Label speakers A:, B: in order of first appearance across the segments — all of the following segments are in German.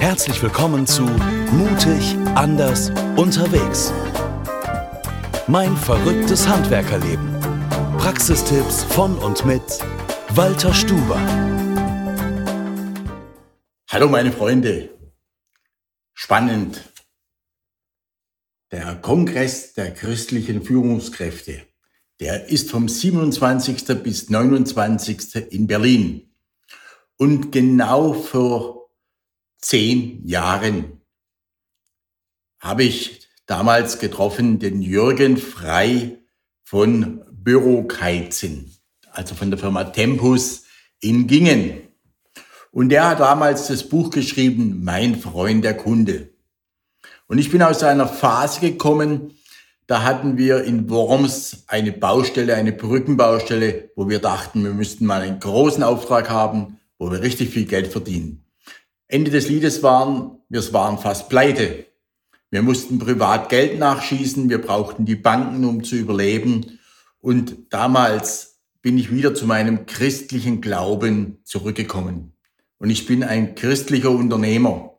A: Herzlich willkommen zu Mutig, anders, unterwegs. Mein verrücktes Handwerkerleben. Praxistipps von und mit Walter Stuber.
B: Hallo meine Freunde. Spannend. Der Kongress der christlichen Führungskräfte, der ist vom 27. bis 29. in Berlin. Und genau vor zehn Jahren habe ich damals getroffen den Jürgen Frei von Bürokeizen, also von der Firma Tempus in Gingen. Und der hat damals das Buch geschrieben, Mein Freund der Kunde. Und ich bin aus einer Phase gekommen, da hatten wir in Worms eine Baustelle, eine Brückenbaustelle, wo wir dachten, wir müssten mal einen großen Auftrag haben, wo wir richtig viel Geld verdienen. Ende des Liedes waren, wir waren fast pleite. Wir mussten privat Geld nachschießen, wir brauchten die Banken, um zu überleben. Und damals bin ich wieder zu meinem christlichen Glauben zurückgekommen. Und ich bin ein christlicher Unternehmer.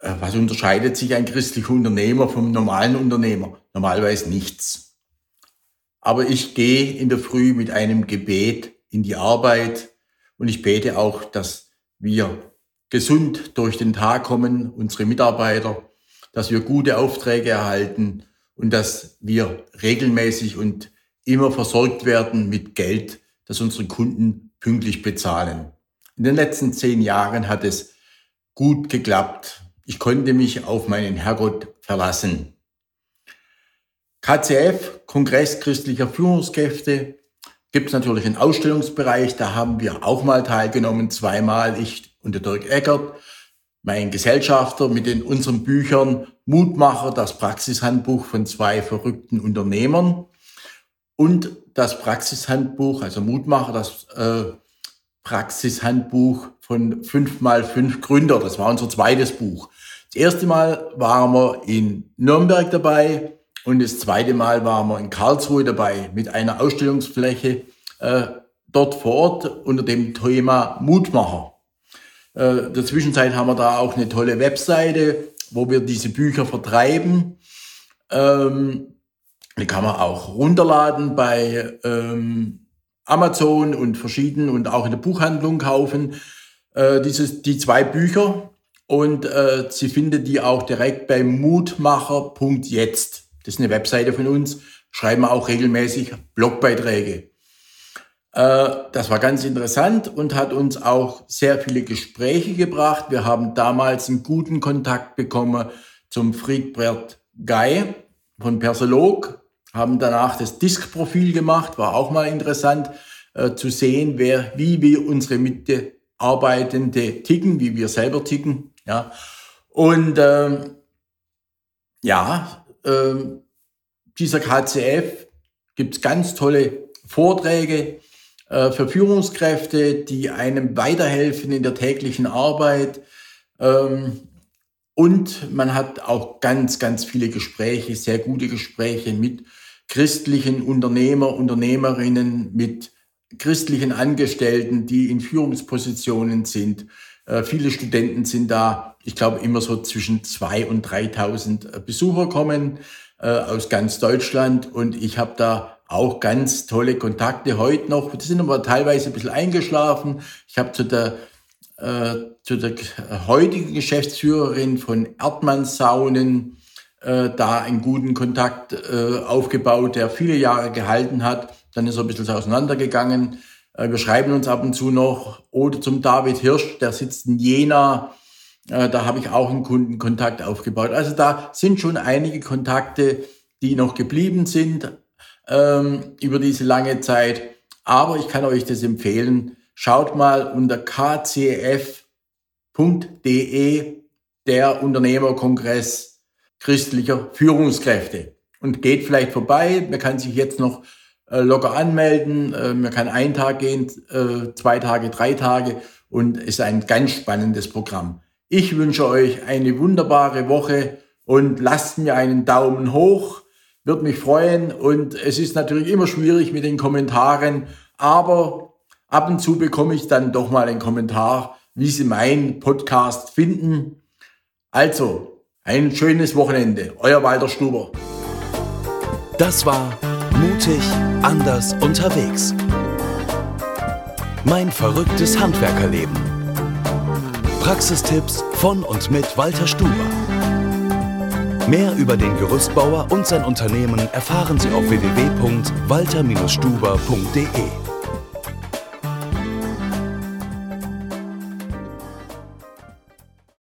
B: Äh, was unterscheidet sich ein christlicher Unternehmer vom normalen Unternehmer? Normalerweise nichts. Aber ich gehe in der Früh mit einem Gebet in die Arbeit und ich bete auch, dass wir gesund durch den Tag kommen, unsere Mitarbeiter, dass wir gute Aufträge erhalten und dass wir regelmäßig und immer versorgt werden mit Geld, das unsere Kunden pünktlich bezahlen. In den letzten zehn Jahren hat es gut geklappt. Ich konnte mich auf meinen Herrgott verlassen. KCF, Kongress christlicher Führungskräfte, gibt es natürlich einen Ausstellungsbereich. Da haben wir auch mal teilgenommen, zweimal. Ich und der Dirk Eckert, mein Gesellschafter mit den unseren Büchern Mutmacher, das Praxishandbuch von zwei verrückten Unternehmern und das Praxishandbuch, also Mutmacher, das äh, Praxishandbuch von fünf mal fünf Gründer. Das war unser zweites Buch. Das erste Mal waren wir in Nürnberg dabei und das zweite Mal waren wir in Karlsruhe dabei mit einer Ausstellungsfläche äh, dort vor Ort unter dem Thema Mutmacher. Äh, in der Zwischenzeit haben wir da auch eine tolle Webseite, wo wir diese Bücher vertreiben. Ähm, die kann man auch runterladen bei ähm, Amazon und verschiedenen und auch in der Buchhandlung kaufen. Äh, dieses, die zwei Bücher und äh, Sie finden die auch direkt bei mutmacher.jetzt. Das ist eine Webseite von uns. Schreiben auch regelmäßig Blogbeiträge. Äh, das war ganz interessant und hat uns auch sehr viele Gespräche gebracht. Wir haben damals einen guten Kontakt bekommen zum Friedbert Guy von Persolog, haben danach das Disk-Profil gemacht, war auch mal interessant äh, zu sehen, wer, wie wir unsere Mitarbeitende ticken, wie wir selber ticken. Ja. Und ähm, ja, ähm, dieser KCF gibt ganz tolle Vorträge, äh, für Führungskräfte, die einem weiterhelfen in der täglichen Arbeit. Ähm, und man hat auch ganz, ganz viele Gespräche, sehr gute Gespräche mit christlichen Unternehmer, Unternehmerinnen, mit christlichen Angestellten, die in Führungspositionen sind. Äh, viele Studenten sind da. Ich glaube, immer so zwischen zwei und 3.000 Besucher kommen äh, aus ganz Deutschland. Und ich habe da auch ganz tolle Kontakte heute noch. Die sind aber teilweise ein bisschen eingeschlafen. Ich habe zu der, äh, zu der heutigen Geschäftsführerin von Erdmann Saunen äh, da einen guten Kontakt äh, aufgebaut, der viele Jahre gehalten hat. Dann ist er ein bisschen auseinandergegangen. Äh, wir schreiben uns ab und zu noch. Oder zum David Hirsch, der sitzt in Jena. Äh, da habe ich auch einen Kundenkontakt aufgebaut. Also da sind schon einige Kontakte, die noch geblieben sind ähm, über diese lange Zeit. Aber ich kann euch das empfehlen. Schaut mal unter kcf.de, der Unternehmerkongress christlicher Führungskräfte. Und geht vielleicht vorbei. Man kann sich jetzt noch äh, locker anmelden. Äh, man kann einen Tag gehen, äh, zwei Tage, drei Tage. Und es ist ein ganz spannendes Programm. Ich wünsche euch eine wunderbare Woche und lasst mir einen Daumen hoch würde mich freuen. Und es ist natürlich immer schwierig mit den Kommentaren, aber ab und zu bekomme ich dann doch mal einen Kommentar, wie Sie meinen Podcast finden. Also, ein schönes Wochenende. Euer Walter Stuber.
A: Das war Mutig, anders, unterwegs. Mein verrücktes Handwerkerleben. Praxistipps von und mit Walter Stuber. Mehr über den Gerüstbauer und sein Unternehmen erfahren Sie auf www.walter-stuber.de.